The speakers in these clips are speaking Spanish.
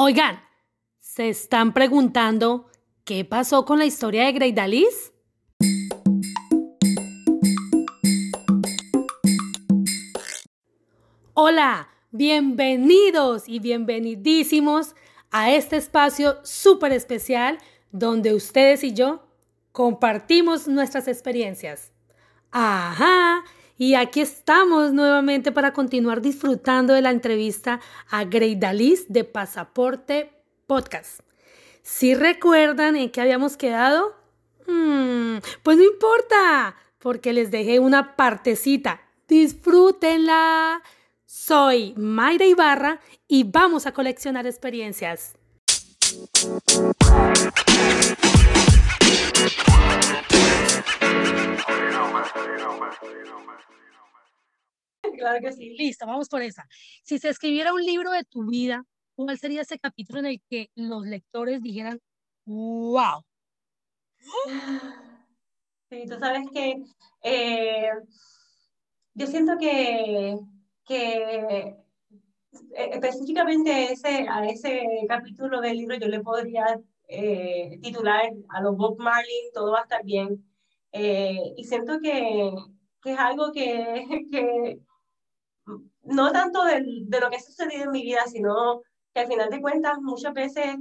Oigan, ¿se están preguntando qué pasó con la historia de Greidalis? Hola, bienvenidos y bienvenidísimos a este espacio súper especial donde ustedes y yo compartimos nuestras experiencias. Ajá, y aquí estamos nuevamente para continuar disfrutando de la entrevista a Greidalis de Pasaporte Podcast. Si recuerdan en qué habíamos quedado, hmm, pues no importa, porque les dejé una partecita. Disfrútenla. Soy Mayra Ibarra y vamos a coleccionar experiencias. Claro que sí. Listo, vamos por esa. Si se escribiera un libro de tu vida, ¿cuál sería ese capítulo en el que los lectores dijeran, wow? Sí, tú sabes que eh, yo siento que, que eh, específicamente ese, a ese capítulo del libro yo le podría eh, titular a los Bob Marley, todo va a estar bien. y siento que, que es algo que, que, no tanto de, de lo que ha sucedido en mi vida, sino que al final de cuentas muchas veces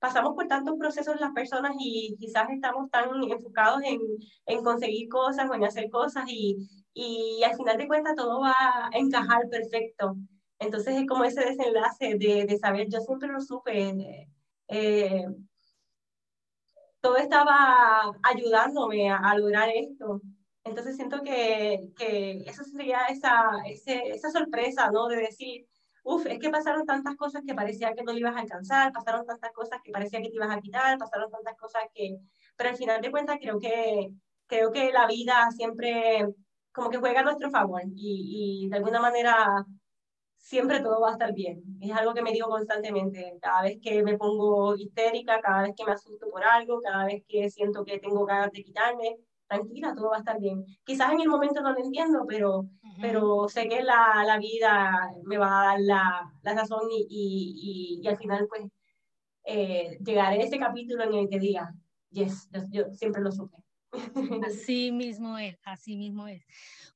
pasamos por tantos procesos las personas y quizás estamos tan enfocados en, en conseguir cosas o en hacer cosas y, y, al final de cuentas todo va a encajar perfecto. Entonces es como ese desenlace de, de saber, yo siempre lo supe, eh, todo estaba ayudándome a, a lograr esto. Entonces siento que, que eso sería esa, esa sorpresa, ¿no? De decir, uff, es que pasaron tantas cosas que parecía que no ibas a alcanzar, pasaron tantas cosas que parecía que te ibas a quitar, pasaron tantas cosas que... Pero al final de cuentas creo que, creo que la vida siempre como que juega a nuestro favor y, y de alguna manera siempre todo va a estar bien. Es algo que me digo constantemente. Cada vez que me pongo histérica, cada vez que me asusto por algo, cada vez que siento que tengo ganas de quitarme, tranquila, todo va a estar bien. Quizás en el momento no lo entiendo, pero, pero sé que la, la, vida me va a dar la, la razón y, y, y, al final pues eh, llegaré a ese capítulo en el que diga, yes, yo, siempre lo supe. Así mismo es, así mismo es.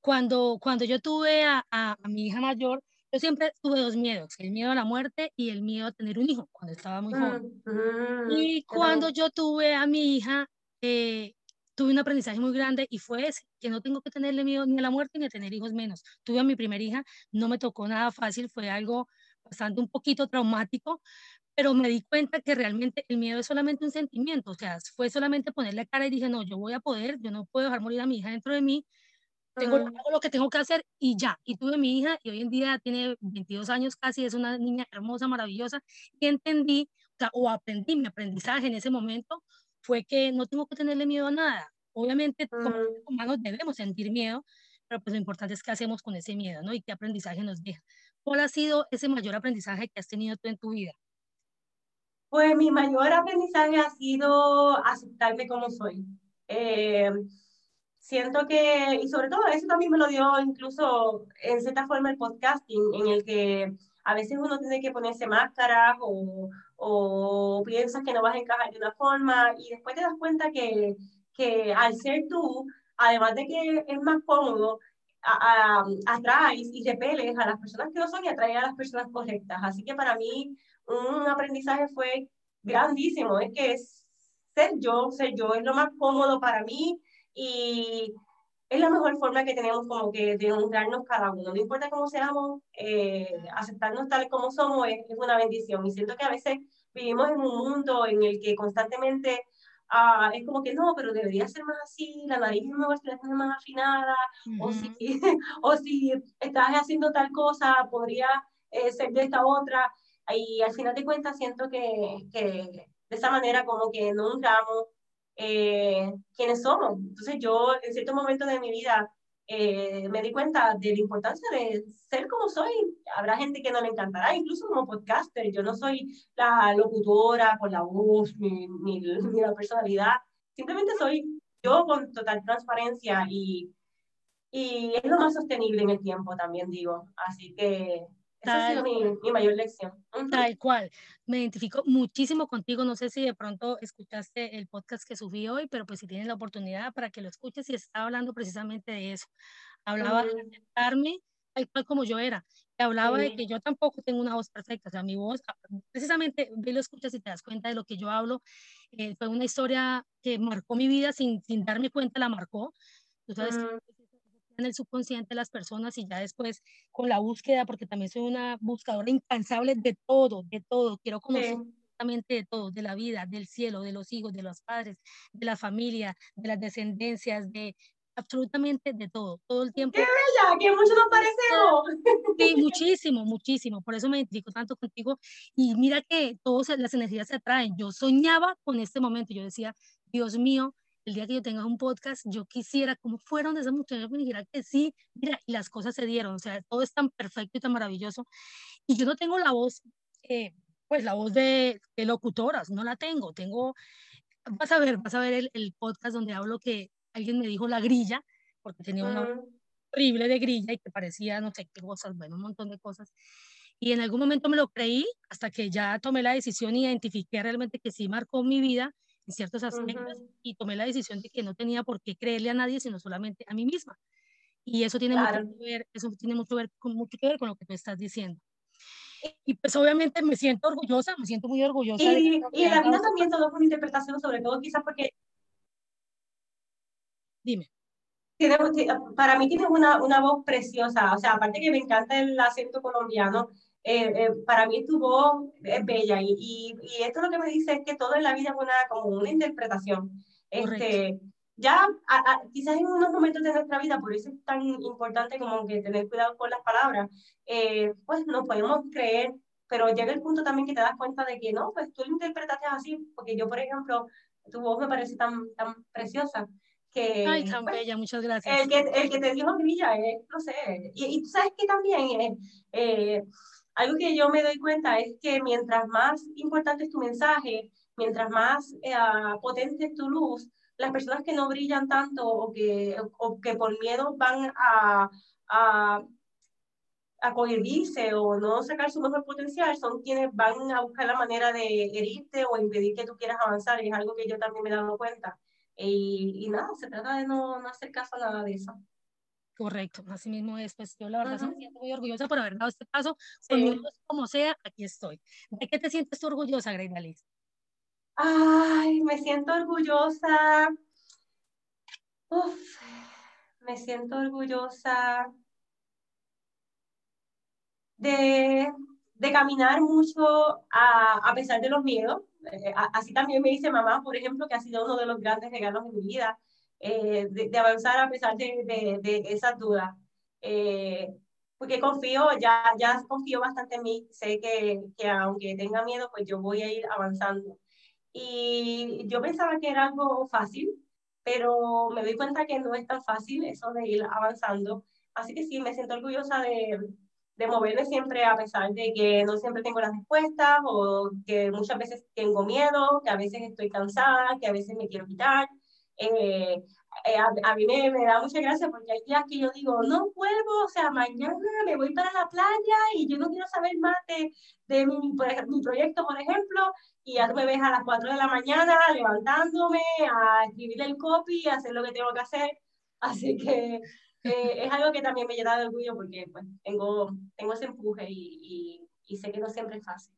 Cuando, cuando yo tuve a, a, mi hija mayor, yo siempre tuve dos miedos, el miedo a la muerte y el miedo a tener un hijo cuando estaba muy joven. Mm, y cuando yo tuve a mi hija, eh, tuve un aprendizaje muy grande y fue ese, que no tengo que tenerle miedo ni a la muerte ni a tener hijos menos. Tuve a mi primera hija, no me tocó nada fácil, fue algo bastante un poquito traumático, pero me di cuenta que realmente el miedo es solamente un sentimiento, o sea, fue solamente ponerle cara y dije, no, yo voy a poder, yo no puedo dejar morir a mi hija dentro de mí, tengo lo que tengo que hacer y ya. Y tuve mi hija y hoy en día tiene 22 años casi, es una niña hermosa, maravillosa, y entendí, o, sea, o aprendí mi aprendizaje en ese momento, fue que no tengo que tenerle miedo a nada. Obviamente, como mm. humanos debemos sentir miedo, pero pues lo importante es qué hacemos con ese miedo, ¿no? Y qué aprendizaje nos deja. ¿Cuál ha sido ese mayor aprendizaje que has tenido tú en tu vida? Pues mi mayor aprendizaje ha sido aceptarme como soy. Eh, siento que, y sobre todo eso también me lo dio incluso en cierta forma el podcasting, en el que a veces uno tiene que ponerse máscaras o, o piensas que no vas a encajar de una forma y después te das cuenta que, que al ser tú, además de que es más cómodo, atraes y repeles a las personas que no son y atraes a las personas correctas. Así que para mí un aprendizaje fue grandísimo, es que ser yo, ser yo es lo más cómodo para mí y es la mejor forma que tenemos como que de honrarnos cada uno. No importa cómo seamos, eh, aceptarnos tal como somos es, una bendición. Y siento que a veces vivimos en un mundo en el que constantemente ah, es como que no, pero debería ser más así, la nariz no ser más afinada, o, si, o si estás haciendo tal cosa, podría eh, ser de esta otra. Y al final de cuentas siento que, que de esa manera como que no honramos eh, quiénes somos. Entonces yo en cierto momento de mi vida eh, me di cuenta de la importancia de ser como soy. Habrá gente que no le encantará, incluso como podcaster. Yo no soy la locutora con la voz ni, ni, la personalidad. Simplemente soy yo con total transparencia y, y es lo más sostenible en el tiempo también, digo. Así que Esa ha sido mi, mi, mayor lección. Tal cual. Me identifico muchísimo contigo. No sé si de pronto escuchaste el podcast que subí hoy, pero pues si tienes la oportunidad para que lo escuches y estaba hablando precisamente de eso. Hablaba de aceptarme tal cual como yo era. Y hablaba de que yo tampoco tengo una voz perfecta. O sea, mi voz, ah, precisamente, ve lo escuchas y te das cuenta de lo que yo hablo. Eh, fue una historia que marcó mi vida sin, sin darme cuenta, la marcó. Tú sabes en el subconsciente de las personas y ya después con la búsqueda, porque también soy una buscadora incansable de todo, de todo, quiero conocer absolutamente de todo, de la vida, del cielo, de los hijos, de los padres, de la familia, de las descendencias, de absolutamente de todo, todo el tiempo. ¡Qué bella! ¡Que mucho nos parecemos! Sí, muchísimo, muchísimo, por eso me identifico tanto contigo y mira que todas las energías se atraen. Yo soñaba con este momento, yo decía, Dios mío, el día que yo tenga un podcast, yo quisiera, como fueron de esas mujeres, me dijera que sí, mira, y las cosas se dieron, o sea, todo es tan perfecto y tan maravilloso. Y yo no tengo la voz, eh, pues la voz de, locutoras, no la tengo, tengo, vas a ver, vas a ver el, podcast donde hablo que alguien me dijo la grilla, porque tenía una horrible de grilla y que parecía, no sé qué cosas, bueno, un montón de cosas. Y en algún momento me lo creí hasta que ya tomé la decisión y identifiqué realmente que sí marcó mi vida ciertos aspectos y tomé la decisión de que no tenía por qué creerle a nadie, sino solamente a mí misma. Y eso tiene, mucho, que ver, eso tiene mucho, ver, con, mucho que ver con lo que tú estás diciendo. Y pues obviamente me siento orgullosa, me siento muy orgullosa. Y, y en la vida también todo con interpretación, sobre todo quizás porque... Dime. para mí tienes una, una voz preciosa, o sea, aparte que me encanta el acento colombiano, eh, eh, para mí tu voz es bella y, y, esto lo que me dice es que todo en la vida es una, como una interpretación. Este, ya quizás en unos momentos de nuestra vida, por eso es tan importante como que tener cuidado con las palabras, eh, pues nos podemos creer, pero llega el punto también que te das cuenta de que no, pues tú lo interpretaste así, porque yo, por ejemplo, tu voz me parece tan, tan preciosa. Que, Ay, tan pues, bella, muchas gracias. El que, el que te dijo grilla, no sé, y, y, tú sabes que también eh, algo que yo me doy cuenta es que mientras más importante es tu mensaje, mientras más eh, potente es tu luz, las personas que no brillan tanto o que, o que por miedo van a, a, a cohibirse o no sacar su mejor potencial, son quienes van a buscar la manera de herirte o impedir que tú quieras avanzar. Y es algo que yo también me he dado cuenta. Y, y nada, se trata de no, no hacer caso a nada de eso. Correcto, así mismo es, pues yo la verdad me siento muy orgullosa por haber dado este paso, sí. como sea, aquí estoy. ¿De qué te sientes tú orgullosa, Greina Liz? Ay, me siento orgullosa. Uf, me siento orgullosa de, de caminar mucho a, a, pesar de los miedos. Eh, así también me dice mamá, por ejemplo, que ha sido uno de los grandes regalos de mi vida eh, de, avanzar a pesar de, de, esas dudas. Eh, porque confío, ya, ya confío bastante en mí, sé que, que, aunque tenga miedo, pues yo voy a ir avanzando. Y yo pensaba que era algo fácil, pero me doy cuenta que no es tan fácil eso de ir avanzando. Así que sí, me siento orgullosa de, de moverme siempre a pesar de que no siempre tengo las respuestas o que muchas veces tengo miedo, que a veces estoy cansada, que a veces me quiero quitar, eh, eh, a, mí me, da mucha gracia porque hay días que yo digo, no vuelvo, o sea, mañana me voy para la playa y yo no quiero saber más de, de mi, proyecto, por ejemplo, y ya tú me ves a las 4 de la mañana levantándome a escribir el copy, a hacer lo que tengo que hacer. Así que eh, es algo que también me llena de orgullo porque pues, tengo, tengo ese empuje y, y sé que no siempre es fácil.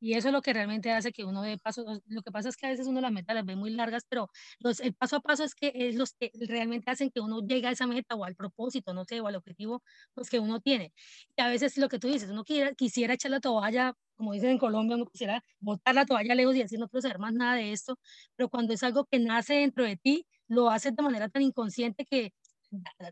Y eso es lo que realmente hace que uno dé paso. Lo que pasa es que a veces uno las metas las ve muy largas, pero los, el paso a paso es que es los que realmente hacen que uno llegue a esa meta o al propósito, no sé, o al objetivo pues, que uno tiene. Y a veces lo que tú dices, uno quiera, quisiera echar la toalla, como dicen en Colombia, uno quisiera botar la toalla lejos y decir no quiero saber más nada de esto, pero cuando es algo que nace dentro de ti, lo haces de manera tan inconsciente que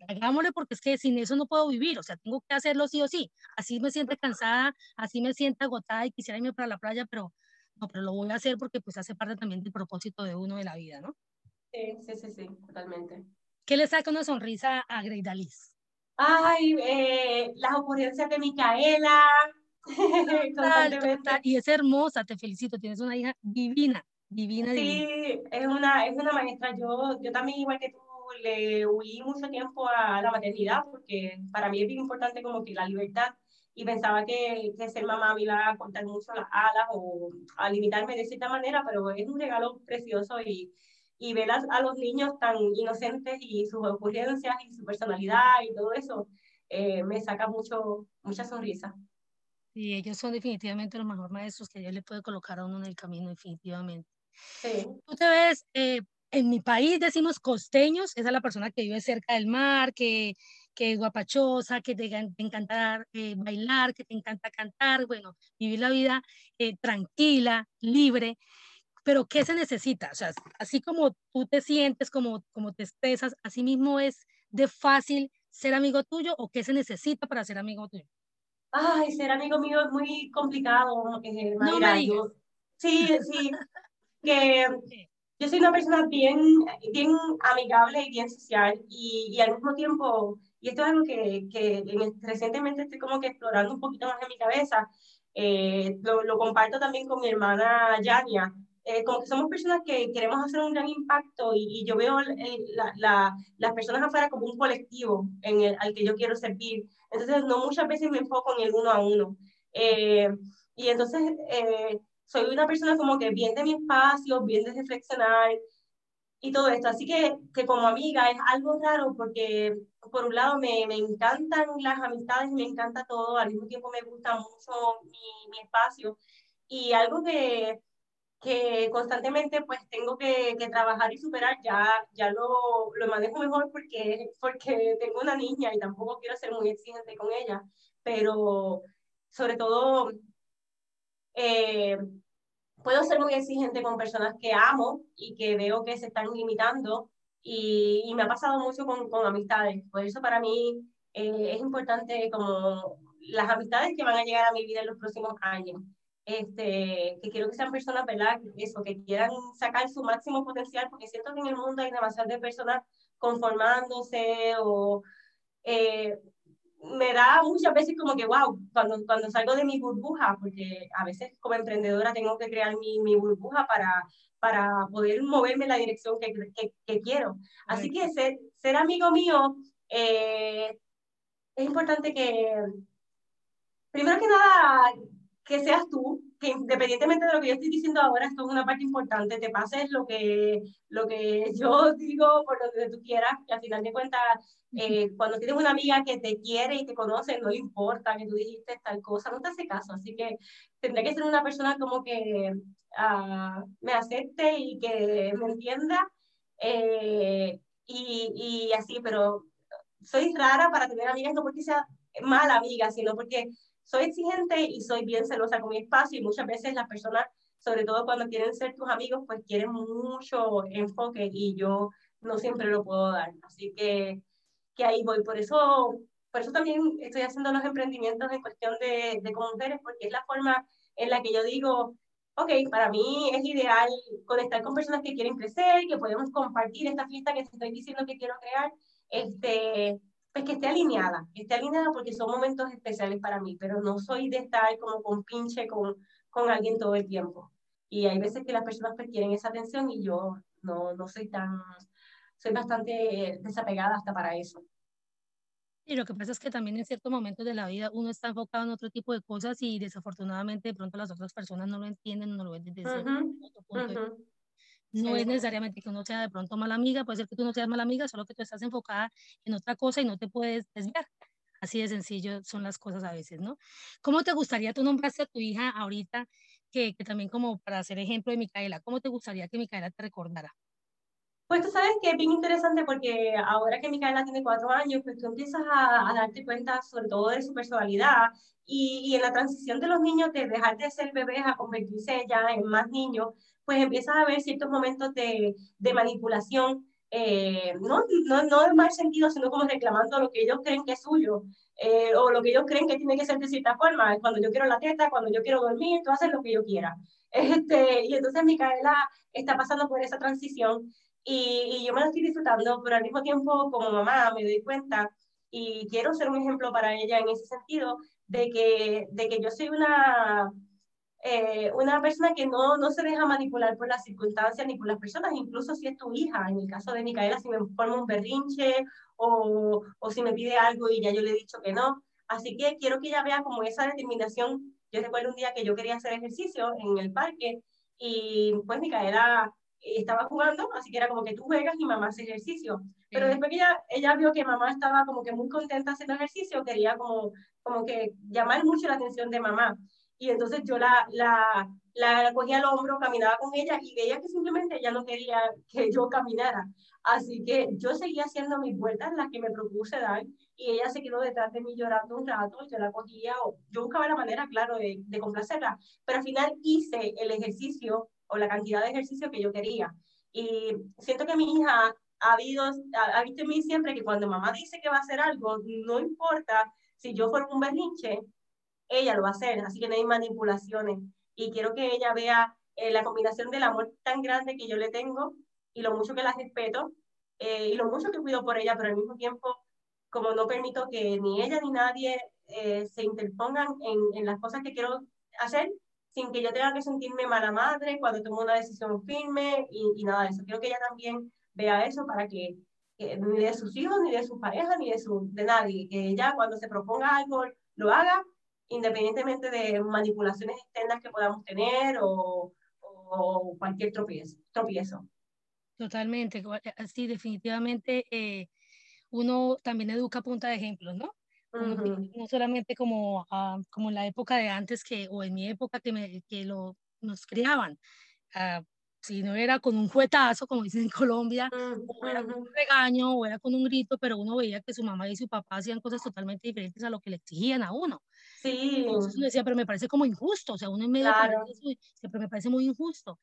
hagámosle porque es que sin eso no puedo vivir, o sea, tengo que hacerlo sí o sí. Así me siento cansada, así me siento agotada y quisiera irme para la playa, pero no, pero lo voy a hacer porque pues hace parte también del propósito de uno de la vida, ¿no? Sí, sí, sí, sí, totalmente. ¿Qué le saca una sonrisa a Greida Liz? Ay, eh, las ocurrencias de Micaela. Y es hermosa, te felicito, tienes una hija divina, divina, sí, es una, es una maestra. Yo, yo también, igual que tú, le huí mucho tiempo a la maternidad porque para mí es bien importante como que la libertad y pensaba que, que, ser mamá me iba a cortar mucho las alas o a limitarme de cierta manera, pero es un regalo precioso y, y ver a, los niños tan inocentes y sus ocurrencias y su personalidad y todo eso eh, me saca mucho, mucha sonrisa. Y ellos son definitivamente los mejores maestros que Dios le puede colocar a uno en el camino, definitivamente. Sí. Tú te ves, eh, en mi país decimos costeños, esa es la persona que vive cerca del mar, que, que es guapachosa, que te, encanta eh, bailar, que te encanta cantar, bueno, vivir la vida eh, tranquila, libre. Pero ¿qué se necesita? O sea, así como tú te sientes, como, como te expresas, así mismo es de fácil ser amigo tuyo o qué se necesita para ser amigo tuyo. Ay, ser amigo mío es muy complicado. Eh, no me digas. Sí, sí. que yo soy una persona bien, bien amigable y bien social y, y al mismo tiempo, y esto es algo que, que recientemente estoy como que explorando un poquito más en mi cabeza, eh, lo, lo, comparto también con mi hermana Yania, eh, como que somos personas que queremos hacer un gran impacto y, y yo veo la, la, las personas afuera como un colectivo en el, al que yo quiero servir. Entonces, no muchas veces me enfoco en el uno a uno. Eh, y entonces, eh, soy una persona como que bien de mi espacio, bien de reflexionar y todo esto. Así que, que como amiga es algo raro porque, por un lado, me, me encantan las amistades, me encanta todo, al mismo tiempo me gusta mucho mi, mi espacio. Y algo que, que constantemente pues tengo que, que, trabajar y superar, ya, ya lo, lo manejo mejor porque, porque tengo una niña y tampoco quiero ser muy exigente con ella, pero sobre todo eh, puedo ser muy exigente con personas que amo y que veo que se están limitando y, y me ha pasado mucho con, con, amistades. Por eso para mí eh, es importante como las amistades que van a llegar a mi vida en los próximos años. Este, que quiero que sean personas, ¿verdad? Eso, que quieran sacar su máximo potencial, porque siento que en el mundo hay demasiadas personas conformándose o eh, me da muchas veces como que, wow, cuando, cuando salgo de mi burbuja, porque a veces como emprendedora tengo que crear mi, mi burbuja para, para poder moverme en la dirección que, que, que quiero. Así que ser, ser amigo mío, eh, es importante que, primero que nada, que seas tú, que independientemente de lo que yo estoy diciendo ahora, esto es una parte importante, te pases lo que, lo que yo digo por donde tú quieras, que al final de cuentas, eh, cuando tienes una amiga que te quiere y te conoce, no le importa que tú dijiste tal cosa, no te hace caso, así que tendré que ser una persona como que uh, me acepte y que me entienda, eh, y, y así, pero soy rara para tener amigas, no porque sea mala amiga, sino porque soy exigente y soy bien celosa con mi espacio y muchas veces las personas, sobre todo cuando quieren ser tus amigos, pues quieren mucho enfoque y yo no siempre lo puedo dar. Así que, que ahí voy. Por eso, por eso también estoy haciendo los emprendimientos en cuestión de, de mujeres, porque es la forma en la que yo digo, ok, para mí es ideal conectar con personas que quieren crecer, que podemos compartir esta fiesta que estoy diciendo que quiero crear, este, pues que esté alineada, que esté alineada porque son momentos especiales para mí, pero no soy de estar como con pinche con, con alguien todo el tiempo. Y hay veces que las personas pues quieren esa atención y yo no, no soy tan, soy bastante desapegada hasta para eso. Y lo que pasa es que también en ciertos momentos de la vida uno está enfocado en otro tipo de cosas y desafortunadamente de pronto las otras personas no lo entienden, no lo ven desde ese punto no es necesariamente que uno sea de pronto mala amiga, puede ser que tú no seas mala amiga, solo que tú estás enfocada en otra cosa y no te puedes desviar. Así de sencillo son las cosas a veces, ¿no? ¿Cómo te gustaría, tú nombraste a tu hija ahorita, que, que también como para hacer ejemplo de Micaela, ¿cómo te gustaría que Micaela te recordara? Pues tú sabes que es bien interesante porque ahora que Micaela tiene cuatro años, pues tú empiezas a, a darte cuenta sobre todo de su personalidad y, y, en la transición de los niños de dejar de ser bebés a convertirse ya en más niños, pues empiezas a ver ciertos momentos de, de manipulación, eh, no, no, no en mal sentido, sino como reclamando lo que ellos creen que es suyo, eh, o lo que ellos creen que tiene que ser de cierta forma. Cuando yo quiero la teta, cuando yo quiero dormir, tú haces lo que yo quiera. Este, y entonces Micaela está pasando por esa transición y, y yo me la estoy disfrutando, pero al mismo tiempo como mamá me doy cuenta y quiero ser un ejemplo para ella en ese sentido de que, de que yo soy una eh, una persona que no, no se deja manipular por las circunstancias ni por las personas, incluso si es tu hija. En el caso de Micaela, si me forma un berrinche o, o si me pide algo y ya yo le he dicho que no, Así que quiero que ella vea como esa determinación. Yo recuerdo un día que yo quería hacer ejercicio en el parque y pues Micaela estaba jugando, así que era como que tú juegas y mamá hace ejercicio. Pero después que ella, ella vio que mamá estaba como que muy contenta haciendo ejercicio, quería como, como que llamar mucho la atención de mamá. Y entonces yo la, la, la cogía al hombro, caminaba con ella y veía que simplemente ella no quería que yo caminara. Así que yo seguía haciendo mis vueltas, las que me propuse dar, y ella se quedó detrás de mí llorando un rato, yo la cogía, yo buscaba la manera, claro, de, de complacerla, pero al final hice el ejercicio o la cantidad de ejercicio que yo quería. Y siento que mi hija ha, habido, ha, visto en mí siempre que cuando mamá dice que va a hacer algo, no importa si yo fuera un berrinche, ella lo va a hacer, así que no hay manipulaciones. Y quiero que ella vea eh, la combinación del amor tan grande que yo le tengo y lo mucho que la respeto eh, y lo mucho que cuido por ella, pero al mismo tiempo, como no permito que ni ella ni nadie eh, se interpongan en, en las cosas que quiero hacer, sin que yo tenga que sentirme mala madre cuando tomo una decisión firme y, y nada de eso. Quiero que ella también vea eso para que, ni de sus hijos, ni de su pareja, ni de, su, de nadie, que ella cuando se proponga algo lo haga independientemente de manipulaciones externas que podamos tener o, o cualquier tropiezo, tropiezo. Totalmente, eh, sí, definitivamente eh, uno también educa a punta de ejemplos, ¿no? No solamente como, uh, como en la época de antes que, o en mi época que, me, que lo, nos criaban, uh, si no era con un juetazo, como dicen en Colombia, o era con un regaño, o era con un grito, pero uno veía que su mamá y su papá hacían cosas totalmente diferentes a lo que le exigían a uno. Sí. Entonces uno decía, pero me parece como injusto, o sea, uno en medio claro. de eso, siempre me parece muy injusto.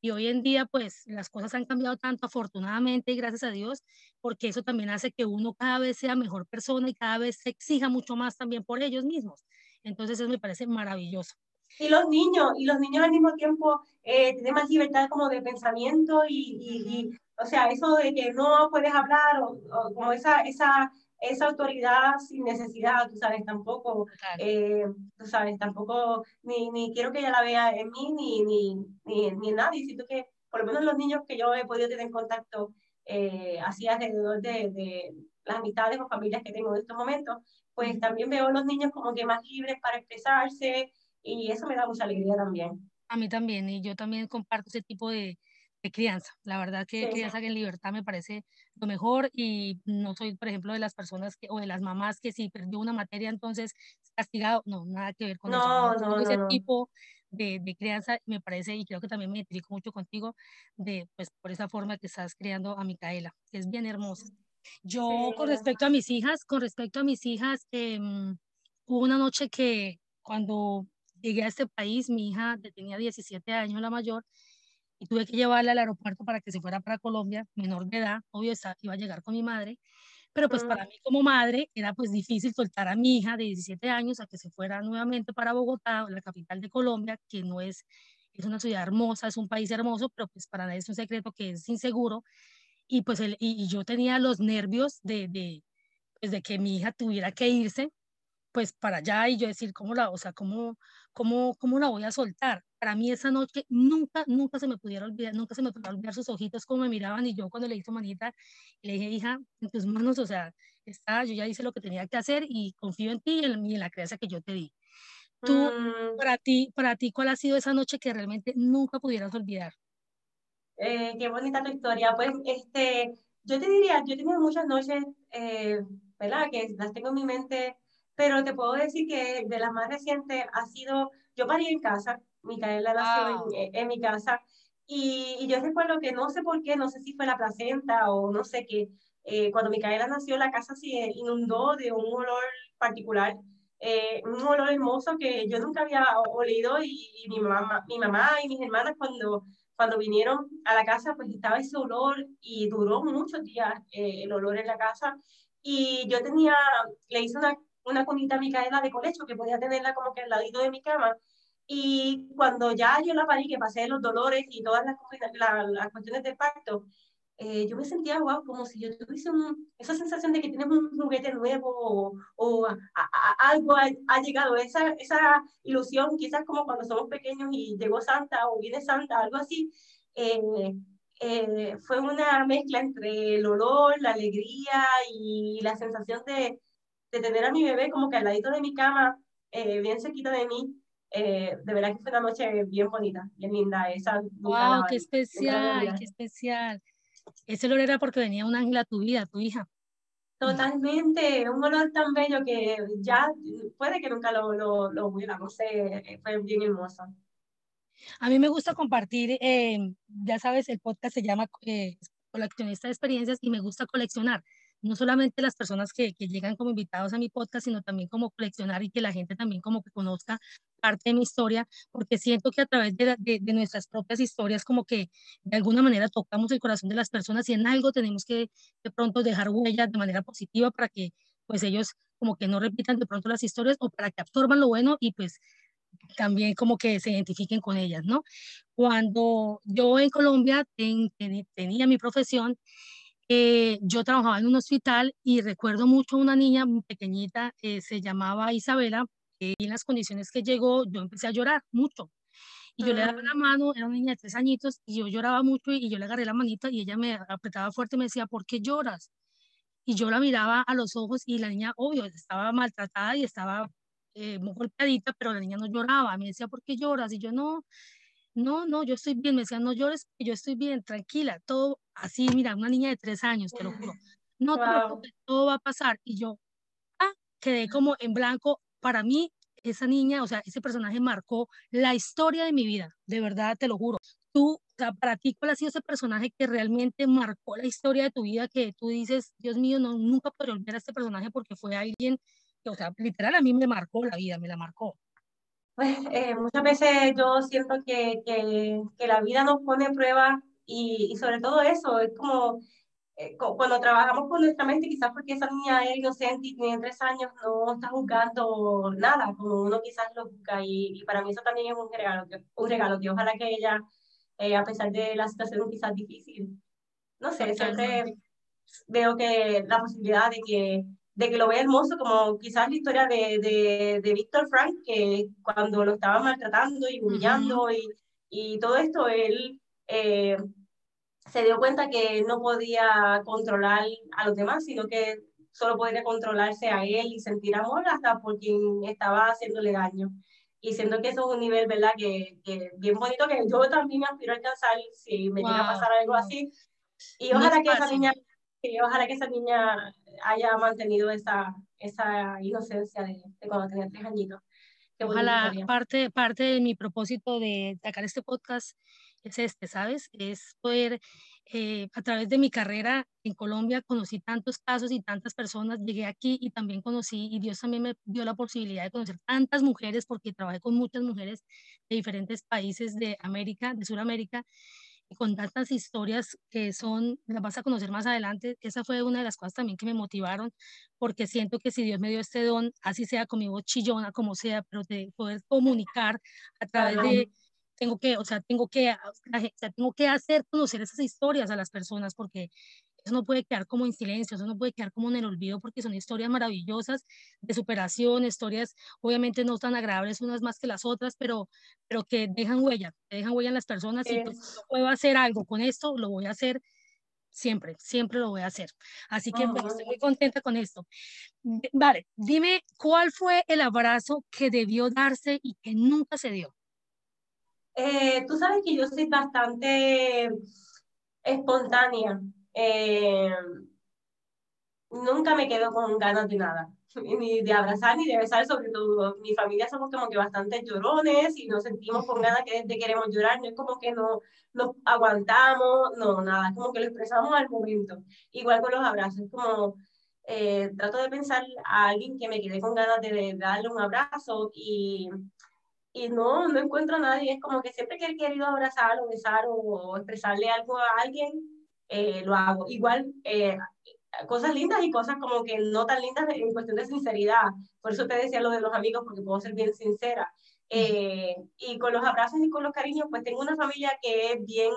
Y hoy en día, pues, las cosas han cambiado tanto, afortunadamente, y gracias a Dios, porque eso también hace que uno cada vez sea mejor persona y cada vez se exija mucho más también por ellos mismos. Entonces, eso me parece maravilloso. Y los niños, y los niños al mismo tiempo eh, tienen más libertad como de pensamiento y, y, o sea, eso de que no puedes hablar o, o como esa, esa esa autoridad sin necesidad, tú sabes, tampoco, eh, tú sabes, tampoco, ni, ni quiero que ella la vea en mí, ni, ni, ni, ni en nadie, siento que por lo menos los niños que yo he podido tener en contacto eh, así alrededor de, de, las amistades o familias que tengo en estos momentos, pues también veo a los niños como que más libres para expresarse y eso me da mucha alegría también. A mí también, y yo también comparto ese tipo de, de crianza. La verdad que crianza en libertad me parece lo mejor y no soy, por ejemplo, de las personas que, o de las mamás que si perdió una materia entonces castigado, no, nada que ver con no, eso. No, no, ese tipo de, de, crianza me parece, y creo que también me identifico mucho contigo, de, pues, por esa forma que estás criando a Micaela, que es bien hermosa. Yo, sí. con respecto a mis hijas, con respecto a mis hijas, eh, hubo una noche que cuando llegué a este país, mi hija tenía 17 años, la mayor, y tuve que llevarla al aeropuerto para que se fuera para Colombia, menor de edad, obvio, iba a llegar con mi madre, pero pues para mí como madre era pues difícil soltar a mi hija de 17 años a que se fuera nuevamente para Bogotá, la capital de Colombia, que no es, es una ciudad hermosa, es un país hermoso, pero pues para nadie es un secreto que es inseguro, y pues el, y, y yo tenía los nervios de, de, pues de que mi hija tuviera que irse, pues para allá y yo decir, ¿cómo la, o sea, cómo, cómo, cómo la voy a soltar? Para mí esa noche nunca, nunca se me pudiera olvidar, nunca se me pudiera olvidar sus ojitos como me miraban y yo cuando le hice manita, le dije, hija, en tus manos, o sea, está, yo ya hice lo que tenía que hacer y confío en ti y en, y en la crianza que yo te di. Tú, mm. para ti, para ti, ¿cuál ha sido esa noche que realmente nunca pudieras olvidar? Eh, qué bonita tu historia. Pues, este, yo te diría, yo he tenido muchas noches, eh, ¿verdad? Que las tengo en mi mente pero te puedo decir que de las más recientes ha sido, yo parí en casa, Micaela nació wow. en, en, mi casa, y, y, yo recuerdo que no sé por qué, no sé si fue la placenta o no sé qué, eh, cuando Micaela nació la casa se inundó de un olor particular, eh, un olor hermoso que yo nunca había olido y, y, mi, mamá, mi mamá y mis hermanas cuando, cuando vinieron a la casa pues estaba ese olor y duró muchos días eh, el olor en la casa y yo tenía, le hice una una cunita Micaela de colecho que podía tenerla como que al ladito de mi cama. Y cuando ya yo la parí, que pasé los dolores y todas las, la, las cuestiones del parto, eh, yo me sentía wow, como si yo tuviese un, esa sensación de que tienes un juguete nuevo o, o a, a, algo ha, ha, llegado, esa, esa ilusión, quizás como cuando somos pequeños y llegó Santa o viene Santa, algo así. Eh, eh, fue una mezcla entre el olor, la alegría y la sensación de, de tener a mi bebé como que al ladito de mi cama, eh, bien cerquita de mí, eh, de verdad que fue una noche bien bonita, bien linda. Esa wow, qué especial, qué especial. Ese olor era porque venía un ángel a tu vida, tu hija. Totalmente, un olor tan bello que ya puede que nunca lo, lo, lo no sé, fue bien hermoso. A mí me gusta compartir, eh, ya sabes, el podcast se llama eh, Coleccionista de Experiencias y me gusta coleccionar no solamente las personas que, que, llegan como invitados a mi podcast, sino también como coleccionar y que la gente también como que conozca parte de mi historia, porque siento que a través de, de, nuestras propias historias como que de alguna manera tocamos el corazón de las personas y en algo tenemos que de pronto dejar huellas de manera positiva para que pues ellos como que no repitan de pronto las historias o para que absorban lo bueno y pues también como que se identifiquen con ellas, ¿no? Cuando yo en Colombia tenía mi profesión, eh, yo trabajaba en un hospital y recuerdo mucho una niña pequeñita, eh, se llamaba Isabela, y en las condiciones que llegó yo empecé a llorar mucho. Y yo le daba la ah. mano, era una niña de tres añitos, y yo lloraba mucho y, yo le agarré la manita y ella me apretaba fuerte y me decía, ¿por qué lloras? Y yo la miraba a los ojos y la niña, obvio, estaba maltratada y estaba eh, muy golpeadita, pero la niña no lloraba. Me decía, ¿por qué lloras? Y yo, no, no, no, yo estoy bien. Me decía, no llores, yo estoy bien, tranquila, todo así, mira, una niña de tres años, te lo juro. No todo va a pasar. Y yo, ah, quedé como en blanco. Para mí, esa niña, o sea, ese personaje marcó la historia de mi vida, de verdad, te lo juro. Tú, o sea, para ti, ¿cuál ha sido ese personaje que realmente marcó la historia de tu vida que tú dices, Dios mío, no, nunca podré olvidar a este personaje porque fue alguien que, o sea, literal a mí me marcó la vida, me la marcó? Pues eh, muchas veces yo siento que, que, que, la vida nos pone prueba y, y sobre todo eso, es como eh, cuando trabajamos con nuestra mente, quizás porque esa niña es inocente y tiene tres años, no está juzgando nada, como uno quizás lo juzga. Y, y para mí eso también es un regalo, que, un regalo que ojalá que ella, eh, a pesar de la situación quizás difícil, no sé, siempre veo que la posibilidad de que de que lo vea hermoso, como quizás la historia de, de, de Víctor Frank, que cuando lo estaba maltratando y humillando y, y, todo esto, él eh, se dio cuenta que no podía controlar a los demás, sino que solo podía controlarse a él y sentir amor hasta por quien estaba haciéndole daño. Y siento que eso es un nivel, ¿verdad? Que, que bien bonito, que yo también aspiro a alcanzar si me llega a pasar algo así. Y ojalá que esa niña, que ojalá que esa niña haya mantenido esa, esa inocencia de, cuando tenía tres añitos. Ojalá parte, parte de mi propósito de sacar este podcast es este, ¿sabes? Es poder, eh, a través de mi carrera en Colombia, conocí tantos casos y tantas personas, llegué aquí y también conocí, y Dios también me dio la posibilidad de conocer tantas mujeres, porque trabajé con muchas mujeres de diferentes países de América, de Sudamérica, con tantas historias que son, las vas a conocer más adelante, esa fue una de las cosas también que me motivaron, porque siento que si Dios me dio este don, así sea con mi voz chillona, como sea, pero de poder comunicar a través de, tengo que, o sea, tengo que, o sea, tengo que hacer conocer esas historias a las personas, porque eso no puede quedar como en silencio, eso no puede quedar como en el olvido porque son historias maravillosas de superación, historias obviamente no tan agradables unas más que las otras, pero, pero que dejan huella, dejan huella en las personas y pues yo puedo hacer algo con esto, lo voy a hacer siempre, siempre lo voy a hacer. Así que pues, estoy muy contenta con esto. Vale, dime, ¿cuál fue el abrazo que debió darse y que nunca se dio? Eh, tú sabes que yo soy bastante espontánea eh, nunca me quedo con ganas de nada, ni de abrazar ni de besar, sobre todo. Mi familia somos como que bastante llorones y nos sentimos con ganas que de queremos llorar, no es como que no nos aguantamos, no, nada, como que lo expresamos al momento. Igual con los abrazos, como eh, trato de pensar a alguien que me quede con ganas de, darle un abrazo y y no, no encuentro a nadie. Es como que siempre que he querido abrazar o besar o expresarle algo a alguien, eh, lo hago. Igual, eh, cosas lindas y cosas como que no tan lindas en cuestión de sinceridad. Por eso te decía lo de los amigos, porque puedo ser bien sincera. Eh, y con los abrazos y con los cariños, pues tengo una familia que es bien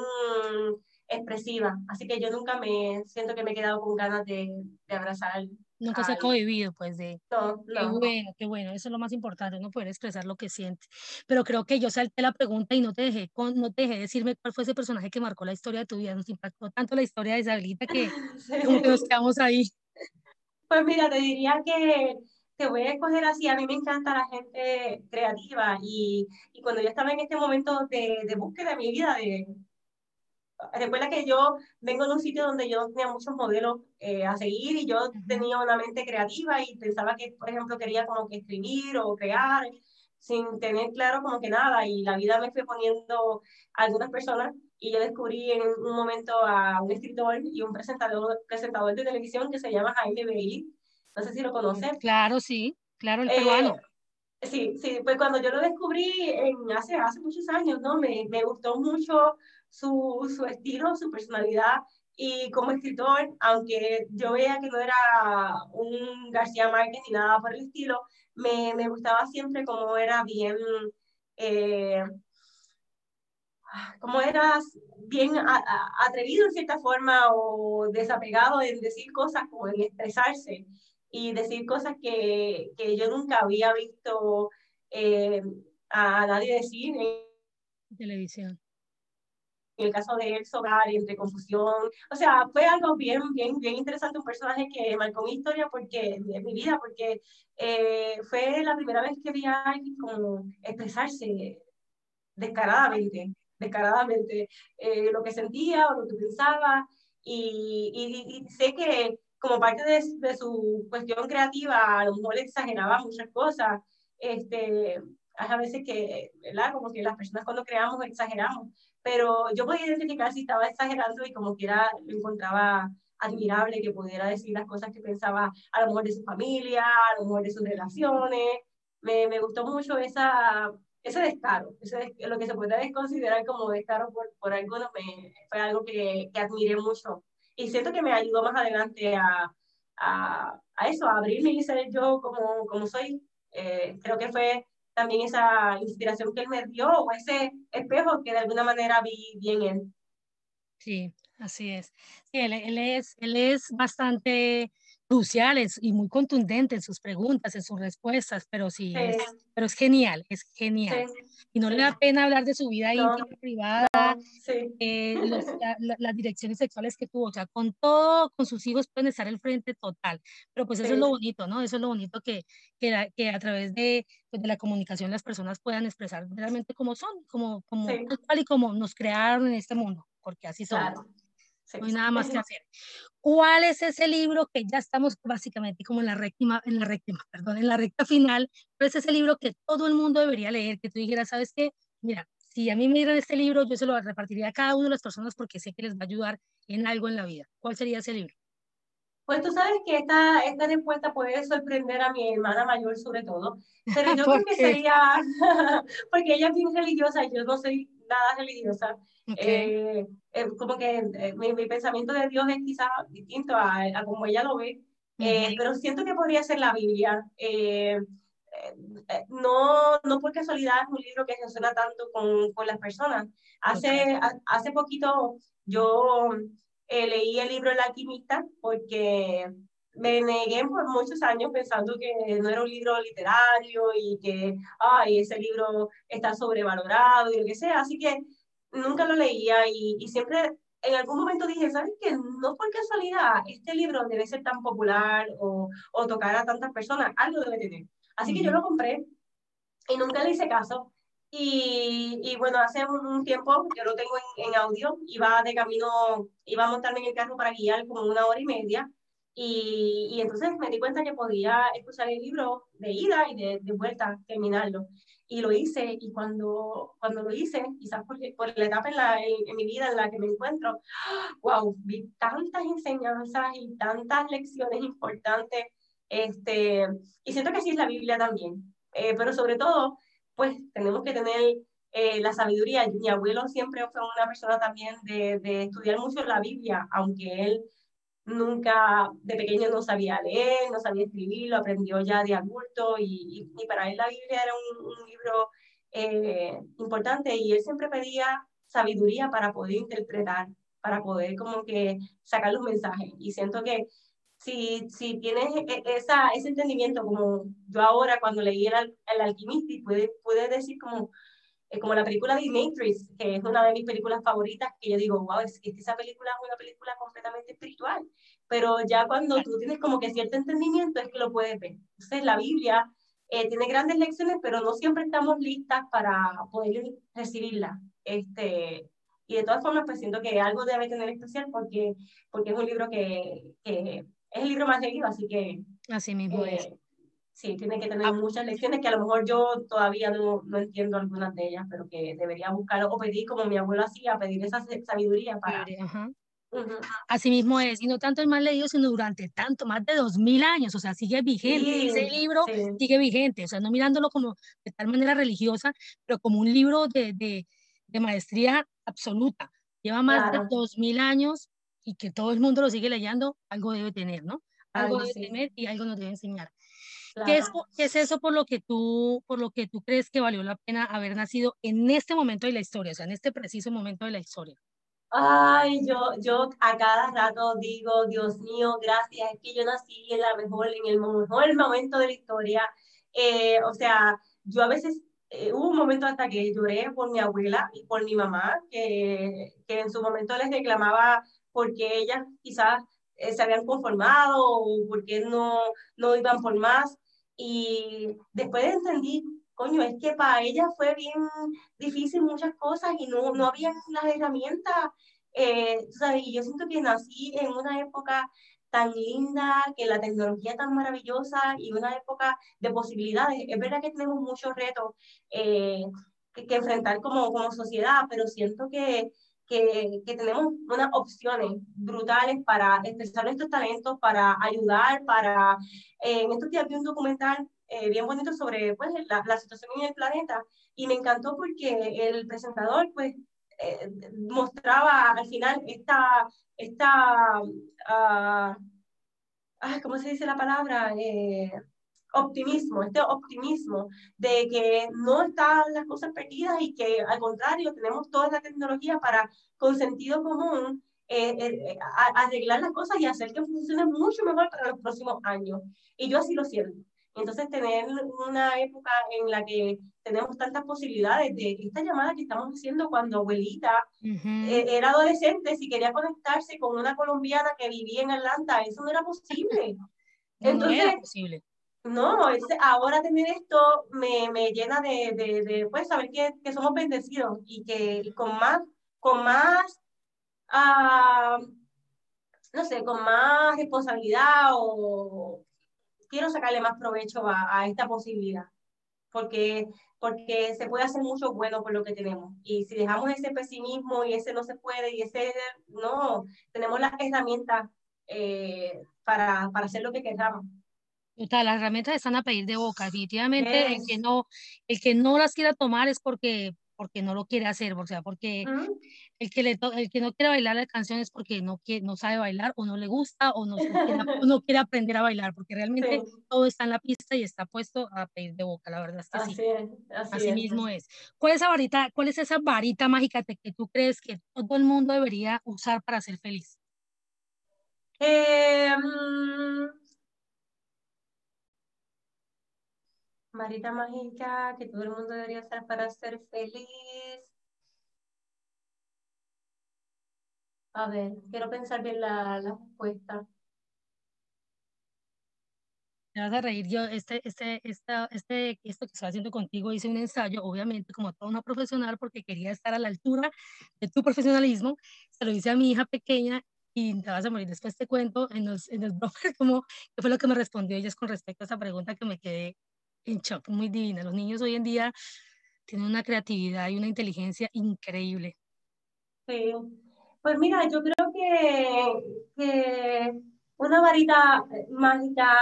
expresiva, así que yo nunca me siento que me he quedado con ganas de, de abrazar Nunca se ha cohibido, pues, de... No, Qué bueno, qué bueno, eso es lo más importante, no poder expresar lo que siente. Pero creo que yo salté la pregunta y no te dejé, no te dejé decirme cuál fue ese personaje que marcó la historia de tu vida. Nos impactó tanto la historia de Isabelita que, que nos quedamos ahí. Pues mira, te diría que te voy a escoger así. A mí me encanta la gente creativa y, y cuando yo estaba en este momento de, de búsqueda de mi vida, de, recuerda que yo vengo de un sitio donde yo tenía muchos modelos eh, a seguir y yo tenía una mente creativa y pensaba que, por ejemplo, quería como que escribir o crear sin tener claro como que nada y la vida me fue poniendo a algunas personas y yo descubrí en un momento a un escritor y un presentador, presentador de televisión que se llama Jaime Bailey. No sé si lo conocen. Claro, sí, claro, el peruano. Eh, sí, sí, pues cuando yo lo descubrí en, hace, hace muchos años, ¿no? Me, me gustó mucho su, su estilo, su personalidad y como escritor, aunque yo veía que no era un García Márquez ni nada por el estilo, me, me gustaba siempre como era bien, eh, como era bien atrevido en cierta forma o desapegado en decir cosas, como en expresarse y decir cosas que, que yo nunca había visto eh, a nadie decir en televisión en el caso de él, Sogar, entre confusión. O sea, fue algo bien, bien, bien interesante, un personaje que marcó mi historia, porque, mi vida, porque eh, fue la primera vez que vi a alguien como expresarse descaradamente, descaradamente, eh, lo que sentía o lo que pensaba. Y, y, sé que como parte de, de, su cuestión creativa, a lo mejor exageraba muchas cosas. Este, hay a veces que, ¿verdad? Como que las personas cuando creamos exageramos pero yo podía identificar si estaba exagerando y como quiera lo encontraba admirable que pudiera decir las cosas que pensaba a lo mejor de su familia, a lo mejor de sus relaciones. Me, me gustó mucho esa, ese descaro, ese, lo que se puede considerar como descaro por, por algunos, me, fue algo que, que, admiré mucho. Y siento que me ayudó más adelante a, a, a eso, a abrirme y ser yo como, como soy. Eh, creo que fue también esa inspiración que él me dio o ese espejo que de alguna manera vi bien él. Sí, así es. Sí, él, es, él es bastante cruciales y muy contundente en sus preguntas, en sus respuestas, pero sí, Es, pero es genial, es genial. Y no le da pena hablar de su vida íntima, privada, eh, las direcciones sexuales que tuvo, o sea, con todo, con sus hijos pueden estar al frente total, pero pues eso es lo bonito, ¿no? Eso es lo bonito que, que, que a través de, pues, de, la comunicación las personas puedan expresar realmente como son, como, como tal y como nos crearon en este mundo, porque así son. No hay nada más que hacer. ¿Cuál es ese libro que ya estamos básicamente como en la recta, en la recta, perdón, en la recta final? ¿Cuál es ese libro que todo el mundo debería leer? Que tú dijeras, ¿sabes qué? Mira, si a mí me dieran este libro, yo se lo repartiría a cada una de las personas porque sé que les va a ayudar en algo en la vida. ¿Cuál sería ese libro? Pues tú sabes que esta, esta respuesta puede sorprender a mi hermana mayor sobre todo, pero yo creo que sería, porque ella es bien religiosa y yo no soy nada religiosa. Eh, eh, como que eh, mi, mi, pensamiento de Dios es quizás distinto a, a como ella lo ve, pero siento que podría ser la Biblia. no, no por casualidad es un libro que resuena tanto con, con las personas. Hace, hace poquito yo leí el libro El alquimista porque me negué por muchos años pensando que no era un libro literario y que, ay, ese libro está sobrevalorado y lo que sea. Así que nunca lo leía y, y siempre en algún momento dije, ¿sabes qué? No por casualidad, este libro debe ser tan popular o, o tocar a tantas personas, algo debe tener. Así que yo lo compré y nunca le hice caso. Y, y bueno, hace un, tiempo, yo lo tengo en, en, audio, iba de camino, iba a montarme en el carro para guiar como una hora y media. Y, y entonces me di cuenta que podía escuchar el libro de ida y de, de vuelta, terminarlo. Y lo hice y cuando, cuando lo hice, quizás por, por la etapa en, la, en, mi vida en la que me encuentro, wow, vi tantas enseñanzas y tantas lecciones importantes, este, y siento que así es la Biblia también, eh, pero sobre todo, pues tenemos que tener eh, la sabiduría. Mi abuelo siempre fue una persona también de, de estudiar mucho la Biblia, aunque él nunca de pequeño no sabía leer, no sabía escribir, lo aprendió ya de adulto y, y, para él la Biblia era un, libro eh, importante y él siempre pedía sabiduría para poder interpretar, para poder como que sacar los mensajes. Y siento que si, si tienes e, esa, ese entendimiento, como yo ahora cuando leí el, el alquimista, y pude, pude decir como, eh, como la película de Matrix, que es una de mis películas favoritas, que yo digo, wow, es que esa película es una película completamente espiritual, pero ya cuando tú tienes como que cierto entendimiento es que lo puedes ver. Entonces la Biblia eh, tiene grandes lecciones, pero no siempre estamos listas para poder recibirla. Este, y de todas formas, pues siento que algo debe tener especial porque, porque es un libro que, que es el libro más leído, así que... Así mismo es. Sí, tiene que tener ah. muchas lecciones que a lo mmejor yo todavía no, no, entiendo algunas de ellas, pero que debería buscar o pedir como mi abuelo hacía, pedir esa sabiduría para... Ajá. Así mismo es, y no tanto el más leído, sino durante tanto, más de dos mil años, o sea, sigue vigente, ese libro sigue vigente, o sea, no mirándolo como de tal manera religiosa, pero como un libro de, de, de maestría absoluta. Lleva más de dos mil años y que todo el mundo lo sigue leyendo, algo debe tener, ¿no? Algo debe tener y algo nos debe enseñar. ¿Qué, es, ¿Qué, es, eso por lo, que tú, por lo que tú crees que valió la pena haber nacido en este momento de la historia, o sea, en este preciso momento de la historia? Ay, yo, yo a cada rato digo, Dios mío, gracias, es que yo nací en, la mejor, en el mejor momento de la historia. Eh, o sea, yo a veces eh, hubo un momento hasta que lloré por mi abuela y por mi mamá, que, que en su momento les reclamaba porque ellas quizás eh, se habían conformado o porque no, no iban por más. Y después entendí, coño, es que para ella fue bien difícil muchas cosas y no, no había las herramientas. Eh, y yo siento que nací en una época tan linda, que la tecnología tan maravillosa y una época de posibilidades. Es verdad que tenemos muchos retos eh, que, enfrentar como, como sociedad, pero siento que, que, que, tenemos unas opciones brutales para expresar nuestros talentos, para ayudar, para... Eh, en estos días vi un documental eh, bien bonito sobre pues, la, la, situación en el planeta y me encantó porque el presentador pues mostraba al final esta, esta uh, ¿cómo se dice la palabra? Eh, optimismo, este optimismo de que no están las cosas perdidas y que al contrario tenemos toda la tecnología para con sentido común eh, eh, arreglar las cosas y hacer que funcione mucho mejor para los próximos años. Y yo así lo siento. Entonces, tener una época en la que tenemos tantas posibilidades de esta llamada que estamos haciendo cuando abuelita eh, era adolescente, si quería conectarse con una colombiana que vivía en Atlanta, eso no era posible. Entonces, no era posible. No, ahora tener esto me, me llena de, de, de, pues, saber que, que, somos bendecidos y que con más, con más, uh, no sé, con más responsabilidad o quiero sacarle más provecho a, esta posibilidad, porque, porque se puede hacer mucho bueno por lo que tenemos. Y si dejamos ese pesimismo y ese no se puede y ese no, tenemos las herramientas eh, para, para hacer lo que queramos. Total, las herramientas están a pedir de boca, definitivamente el que no, el que no las quiera tomar es porque, porque no lo quiere hacer, o sea, porque el, que le el que no quiere bailar la canción es porque no, quiere, no sabe bailar o no le gusta o no, quiere, no quiere aprender a bailar, porque realmente todo está en la pista y está puesto a pedir de boca, la verdad es que así sí. Es, así, mismo es. ¿Cuál es, esa varita, ¿Cuál es esa varita mágica que tú crees que todo el mundo debería usar para ser feliz? Eh, mm, Marita mágica que todo el mundo debería hacer para ser feliz. A ver, quiero pensar bien la, la respuesta. Te vas a reír. Yo, este, este, esta, este, esto que estoy haciendo contigo, hice un ensayo, obviamente, como toda una profesional, porque quería estar a la altura de tu profesionalismo. Se lo hice a mi hija pequeña y te vas a morir. Después te cuento en los, en los como qué fue lo que me respondió ella con respecto a esa pregunta que me quedé en muy divina. Los niños hoy en día tienen una creatividad y una inteligencia increíble. Sí, pues mira, yo creo que, que una varita mágica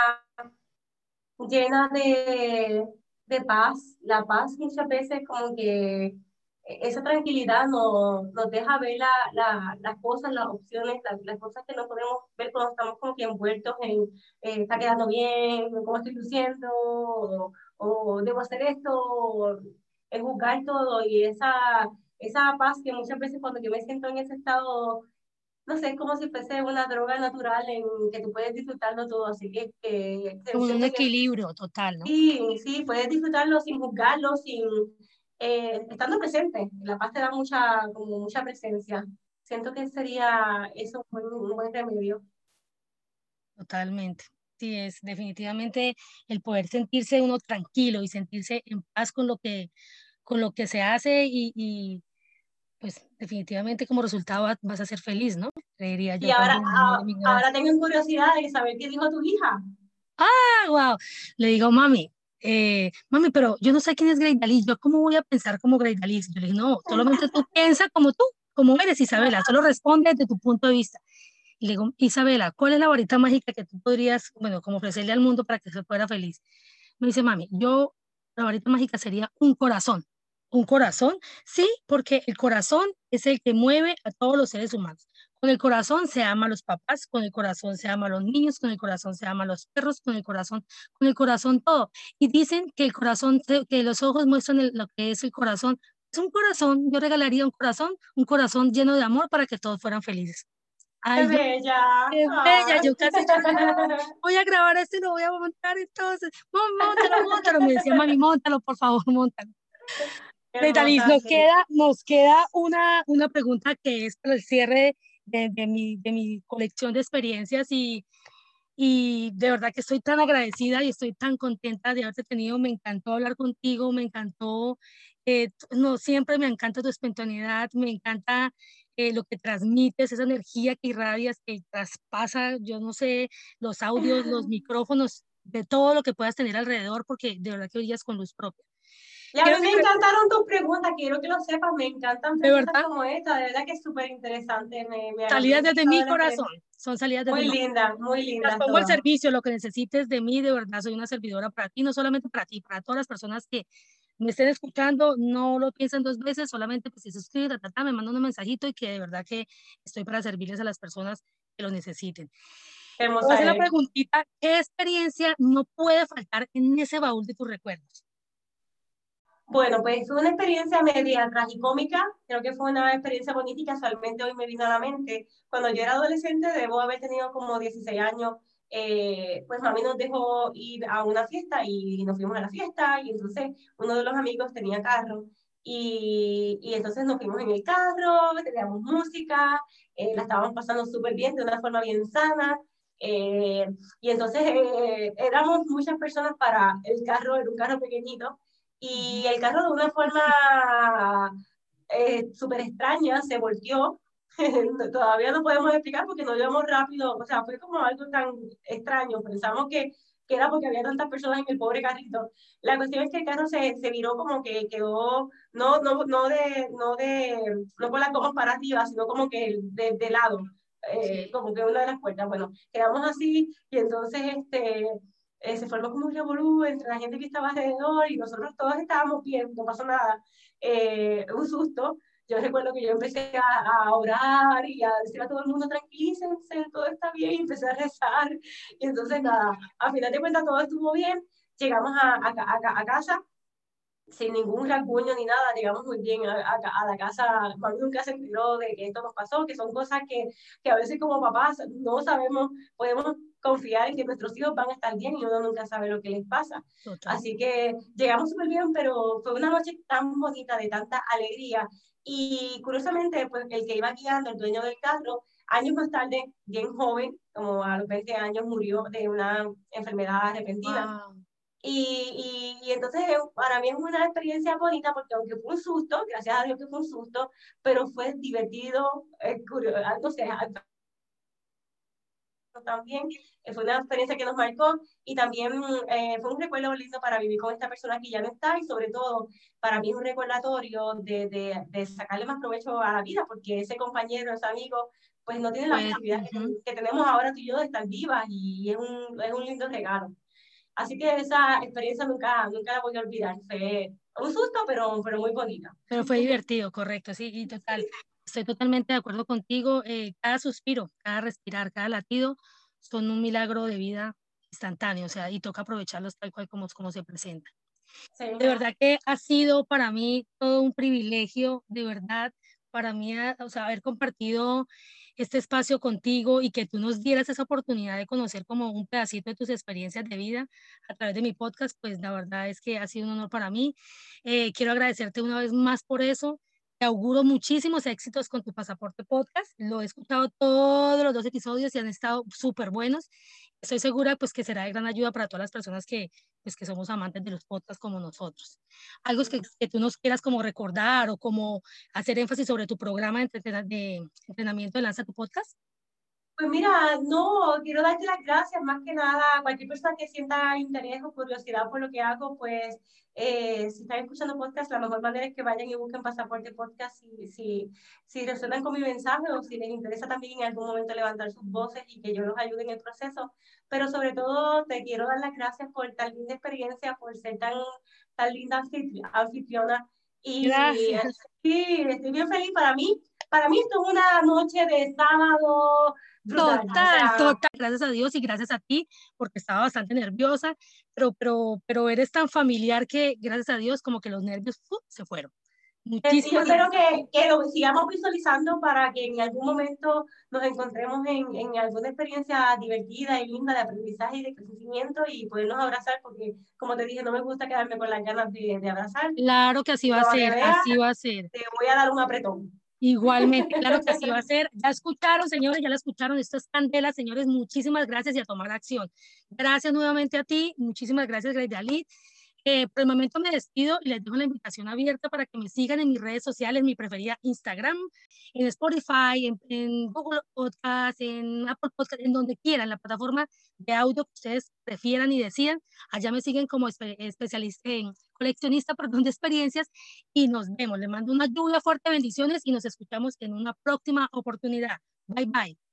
llena de, de paz, la paz muchas veces como que esa tranquilidad nos, nos deja ver la, la, las cosas, las opciones, las cosas que no podemos ver cuando estamos como que envueltos en, eh, está quedando bien, cómo estoy luciendo, o, o debo hacer esto, o, es juzgar todo y esa, esa paz que muchas veces cuando yo me siento en ese estado, no sé, es como si fuese una droga natural en que tú puedes disfrutarlo todo, así que... que como un equilibrio total, ¿no? Sí, sí, puedes disfrutarlo sin juzgarlo, sin eh, estando presente. La paz te da mucha, como mucha presencia. Siento que sería eso un buen remedio. Totalmente. Sí, es definitivamente el poder sentirse uno tranquilo y sentirse en paz con lo que, con lo que se hace y, pues definitivamente como resultado vas a ser feliz, ¿no? Creería yo. Y ahora, ah, ahora tengo curiosidad de saber qué dijo tu hija. Ah, wow. Le digo, mami, eh, mami, pero yo no sé quién es Grey yo cómo voy a pensar como Grey Yo le dije, no, solamente tú piensas como tú, como eres Isabela, solo responde desde tu punto de vista. Y le digo, Isabela, ¿cuál es la varita mágica que tú podrías, bueno, como ofrecerle al mundo para que se fuera feliz? Me dice, mami, yo, la varita mágica sería un corazón. ¿Un corazón? Sí, porque el corazón es el que mueve a todos los seres humanos. Con el corazón se ama a los papás, con el corazón se ama a los niños, con el corazón se ama a los perros, con el corazón, con el corazón todo. Y dicen que el corazón, que los ojos muestran lo que es el corazón. Es un corazón, yo regalaría un corazón, un corazón lleno de amor para que todos fueran felices. Ay, qué bella. Qué bella, yo casi voy a grabar esto y lo voy a montar entonces. Móntalo, móntalo. Me decía, mami, móntalo, por favor, móntalo. Dalis, nos queda, nos queda una, una pregunta que es para el cierre de, de, mi, de mi colección de experiencias y, y de verdad que estoy tan agradecida y estoy tan contenta de haberte tenido. Me encantó hablar contigo, me encantó, eh, no, siempre me encanta tu espontaneidad, me encanta eh, lo que transmites, esa energía que irradias, que traspasa, yo no sé, los audios, los micrófonos, de todo lo que puedas tener alrededor, porque de verdad que oías con luz propia. Y a mí me encantaron tus preguntas, quiero que lo sepas, me encantan preguntas como esta, de verdad que es súper interesante. salidas desde mi corazón, son salidas desde Muy linda, muy linda. Las pongo el servicio, lo que necesites de mí, de verdad, soy una servidora para ti, no solamente para ti, para todas las personas que me estén escuchando, no lo piensen dos veces, solamente pues si se suscriben, me mandan un mensajito y que de verdad que estoy para servirles a las personas que lo necesiten. Vamos a la preguntita, ¿qué experiencia no puede faltar en ese baúl de tus recuerdos? Bueno, pues fue una experiencia media tragicómica, creo que fue una experiencia bonita y casualmente hoy me vino a la mente. Cuando yo era adolescente, debo haber tenido como 16 años, eh, pues mami nos dejó ir a una fiesta y nos fuimos a la fiesta y entonces uno de los amigos tenía carro y, y entonces nos fuimos en el carro, teníamos música, eh, la estábamos pasando súper bien, de una forma bien sana. Eh, y entonces éramos muchas personas para el carro, era un carro pequeñito, y el carro de una forma súper extraña se volteó. Todavía no podemos explicar porque no íbamos rápido, o sea, fue como algo tan extraño, pensamos que, que era porque había tantas personas en el pobre carrito. La cuestión es que el carro se, se viró como que quedó, no, no, no, de, no, de, no con las gomas para arriba, sino como que de, de lado, eh, como que una de las puertas. Bueno, quedamos así y entonces este, eh, se formó como un revolú entre la gente que estaba alrededor y nosotros todos estábamos bien, no pasó nada, eh, un susto yo recuerdo que yo empecé a, a, orar y a decir a todo el mundo, tranquilícense, todo está bien, y empecé a rezar. Y entonces, nada, a final de cuentas todo estuvo bien. Llegamos a, a, a casa sin ningún rasguño ni nada, llegamos muy bien a, a, la casa, mami nunca se enteró de que esto nos pasó, que son cosas que, que a veces como papás no sabemos, podemos confiar en que nuestros hijos van a estar bien y uno nunca sabe lo que les pasa. Así que llegamos súper bien, pero fue una noche tan bonita, de tanta alegría y curiosamente, pues el que iba guiando, el dueño del carro, años más tarde, bien joven, como a los 20 años, murió de una enfermedad repentina. Y, y, entonces para mí es una experiencia bonita porque aunque fue un susto, gracias a Dios que fue un susto, pero fue divertido, eh, curioso, no sé, también. Fue una experiencia que nos marcó y también eh, fue un recuerdo lindo para vivir con esta persona que ya no está y sobre todo para mí es un recordatorio de, de, de sacarle más provecho a la vida porque ese compañero, ese amigo, pues no tiene la pues, posibilidad que, tenemos ahora tú y yo de estar vivas y es un, es un lindo regalo. Así que esa experiencia nunca, nunca la voy a olvidar. Fue un susto, pero, pero muy bonita. Pero fue divertido, correcto, sí, y total. Estoy totalmente de acuerdo contigo. Eh, cada suspiro, cada respirar, cada latido son un milagro de vida instantáneo, o sea, y toca aprovecharlos tal cual como, como se presenta. De verdad que ha sido para mí todo un privilegio, de verdad, para mí, o sea, haber compartido este espacio contigo y que tú nos dieras esa oportunidad de conocer como un pedacito de tus experiencias de vida a través de mi podcast, pues la verdad es que ha sido un honor para mí. Eh, quiero agradecerte una vez más por eso. Te auguro muchísimos éxitos con tu Pasaporte Podcast. Lo he escuchado todos los dos episodios y han estado súper buenos. Estoy segura pues que será de gran ayuda para todas las personas que, pues, que somos amantes de los podcasts como nosotros. Algo que, que tú nos quieras como recordar o como hacer énfasis sobre tu programa de, de entrenamiento de Lanza tu Podcast. Pues mira, no, quiero darte las gracias más que nada a cualquier persona que sienta interés o curiosidad por lo que hago, pues eh, si están escuchando podcast, la mejor manera es que vayan y busquen Pasaporte Podcast si, si, si resuenan con mi mensaje o si les interesa también en algún momento levantar sus voces y que yo los ayude en el proceso. Pero sobre todo te quiero dar las gracias por tan linda experiencia, por ser tan, tan linda anfitriona. Y gracias. sí, estoy bien feliz para mí. Para mí esto es una noche de sábado Total, total, gracias a Dios y gracias a ti, porque estaba bastante nerviosa, pero, pero, pero eres tan familiar que gracias a Dios como que los nervios se fueron. Muchísimas sí, yo espero que, que, lo sigamos visualizando para que en algún momento nos encontremos en, en, alguna experiencia divertida y linda de aprendizaje y de crecimiento y podernos abrazar, porque como te dije, no me gusta quedarme con las ganas de, de abrazar. Claro que así va a ser, así va a ser. Te voy a dar un apretón. Igualmente, claro que así va a ser. Ya escucharon, señores, ya la escucharon. Esto es Candela, señores. Muchísimas gracias y a tomar acción. Gracias nuevamente a ti. Muchísimas gracias, Grey Dalit. Eh, por el momento me despido y les dejo la invitación abierta para que me sigan en mis redes sociales, mi preferida Instagram, en Spotify, en, Google Podcast, en Apple Podcast, en donde quieran, la plataforma de audio que ustedes prefieran y decidan. Allá me siguen como especialista en coleccionista perdón, de experiencias y nos vemos. Les mando una lluvia fuerte, bendiciones y nos escuchamos en una próxima oportunidad. Bye bye.